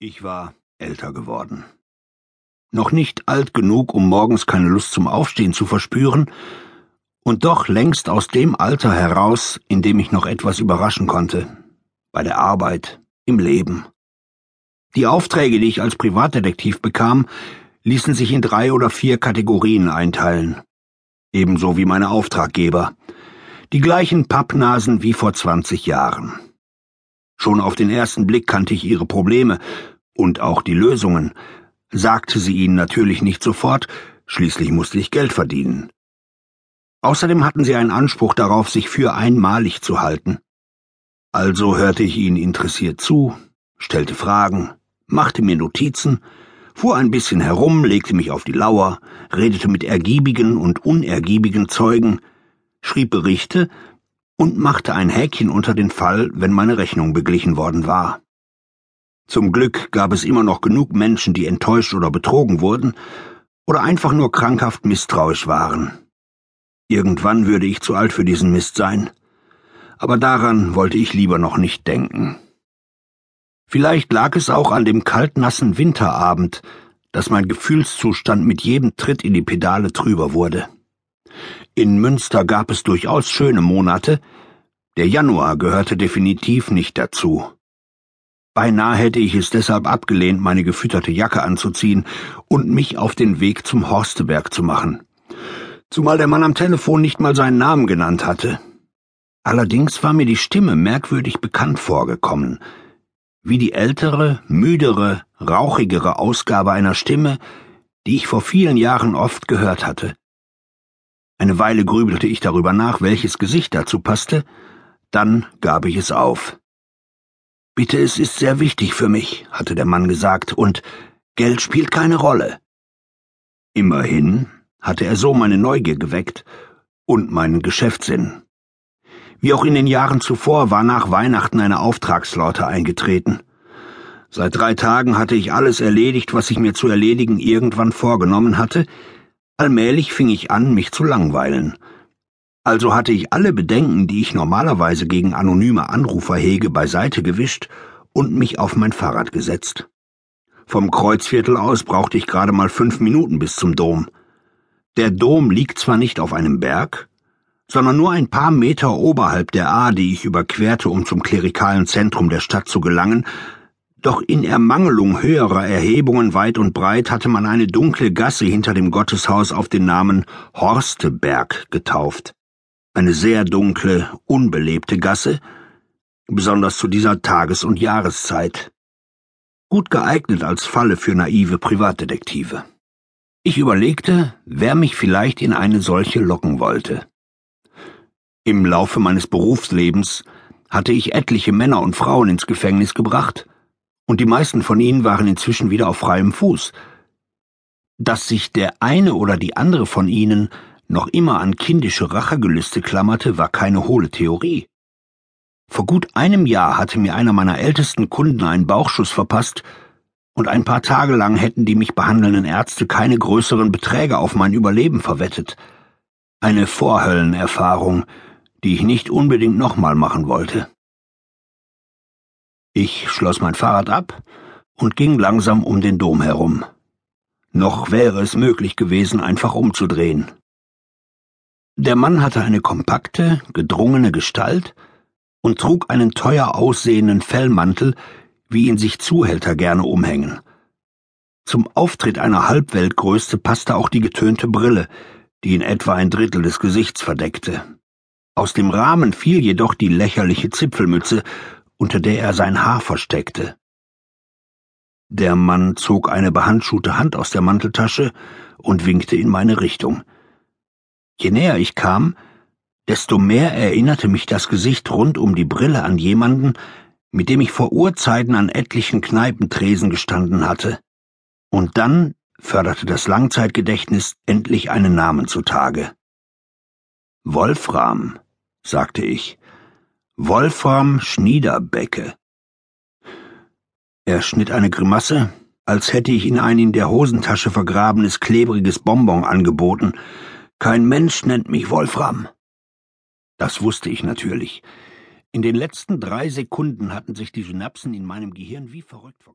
Ich war älter geworden. Noch nicht alt genug, um morgens keine Lust zum Aufstehen zu verspüren, und doch längst aus dem Alter heraus, in dem ich noch etwas überraschen konnte. Bei der Arbeit, im Leben. Die Aufträge, die ich als Privatdetektiv bekam, ließen sich in drei oder vier Kategorien einteilen. Ebenso wie meine Auftraggeber. Die gleichen Pappnasen wie vor zwanzig Jahren. Schon auf den ersten Blick kannte ich ihre Probleme und auch die Lösungen, sagte sie ihnen natürlich nicht sofort, schließlich musste ich Geld verdienen. Außerdem hatten sie einen Anspruch darauf, sich für einmalig zu halten. Also hörte ich ihnen interessiert zu, stellte Fragen, machte mir Notizen, fuhr ein bisschen herum, legte mich auf die Lauer, redete mit ergiebigen und unergiebigen Zeugen, schrieb Berichte und machte ein Häkchen unter den Fall, wenn meine Rechnung beglichen worden war. Zum Glück gab es immer noch genug Menschen, die enttäuscht oder betrogen wurden oder einfach nur krankhaft misstrauisch waren. Irgendwann würde ich zu alt für diesen Mist sein, aber daran wollte ich lieber noch nicht denken. Vielleicht lag es auch an dem kaltnassen Winterabend, dass mein Gefühlszustand mit jedem Tritt in die Pedale trüber wurde. In Münster gab es durchaus schöne Monate, der Januar gehörte definitiv nicht dazu. Beinahe hätte ich es deshalb abgelehnt, meine gefütterte Jacke anzuziehen und mich auf den Weg zum Horsteberg zu machen. Zumal der Mann am Telefon nicht mal seinen Namen genannt hatte. Allerdings war mir die Stimme merkwürdig bekannt vorgekommen, wie die ältere, müdere, rauchigere Ausgabe einer Stimme, die ich vor vielen Jahren oft gehört hatte. Eine Weile grübelte ich darüber nach, welches Gesicht dazu passte, dann gab ich es auf. Bitte, es ist sehr wichtig für mich, hatte der Mann gesagt, und Geld spielt keine Rolle. Immerhin hatte er so meine Neugier geweckt und meinen Geschäftssinn. Wie auch in den Jahren zuvor war nach Weihnachten eine Auftragslaute eingetreten. Seit drei Tagen hatte ich alles erledigt, was ich mir zu erledigen irgendwann vorgenommen hatte, allmählich fing ich an, mich zu langweilen. Also hatte ich alle Bedenken, die ich normalerweise gegen anonyme Anrufer hege, beiseite gewischt und mich auf mein Fahrrad gesetzt. Vom Kreuzviertel aus brauchte ich gerade mal fünf Minuten bis zum Dom. Der Dom liegt zwar nicht auf einem Berg, sondern nur ein paar Meter oberhalb der A, die ich überquerte, um zum klerikalen Zentrum der Stadt zu gelangen, doch in Ermangelung höherer Erhebungen weit und breit hatte man eine dunkle Gasse hinter dem Gotteshaus auf den Namen Horsteberg getauft eine sehr dunkle, unbelebte Gasse, besonders zu dieser Tages- und Jahreszeit. Gut geeignet als Falle für naive Privatdetektive. Ich überlegte, wer mich vielleicht in eine solche locken wollte. Im Laufe meines Berufslebens hatte ich etliche Männer und Frauen ins Gefängnis gebracht, und die meisten von ihnen waren inzwischen wieder auf freiem Fuß. Dass sich der eine oder die andere von ihnen noch immer an kindische Rachegelüste klammerte, war keine hohle Theorie. Vor gut einem Jahr hatte mir einer meiner ältesten Kunden einen Bauchschuss verpasst, und ein paar Tage lang hätten die mich behandelnden Ärzte keine größeren Beträge auf mein Überleben verwettet. Eine Vorhöllenerfahrung, die ich nicht unbedingt nochmal machen wollte. Ich schloss mein Fahrrad ab und ging langsam um den Dom herum. Noch wäre es möglich gewesen, einfach umzudrehen. Der Mann hatte eine kompakte, gedrungene Gestalt und trug einen teuer aussehenden Fellmantel, wie ihn sich Zuhälter gerne umhängen. Zum Auftritt einer Halbweltgröße passte auch die getönte Brille, die in etwa ein Drittel des Gesichts verdeckte. Aus dem Rahmen fiel jedoch die lächerliche Zipfelmütze, unter der er sein Haar versteckte. Der Mann zog eine behandschuhte Hand aus der Manteltasche und winkte in meine Richtung. Je näher ich kam, desto mehr erinnerte mich das Gesicht rund um die Brille an jemanden, mit dem ich vor Urzeiten an etlichen Kneipentresen gestanden hatte. Und dann förderte das Langzeitgedächtnis endlich einen Namen zutage. Wolfram, sagte ich. Wolfram Schniederbecke. Er schnitt eine Grimasse, als hätte ich ihn ein in der Hosentasche vergrabenes klebriges Bonbon angeboten, kein Mensch nennt mich Wolfram. Das wusste ich natürlich. In den letzten drei Sekunden hatten sich die Synapsen in meinem Gehirn wie verrückt verknüpft.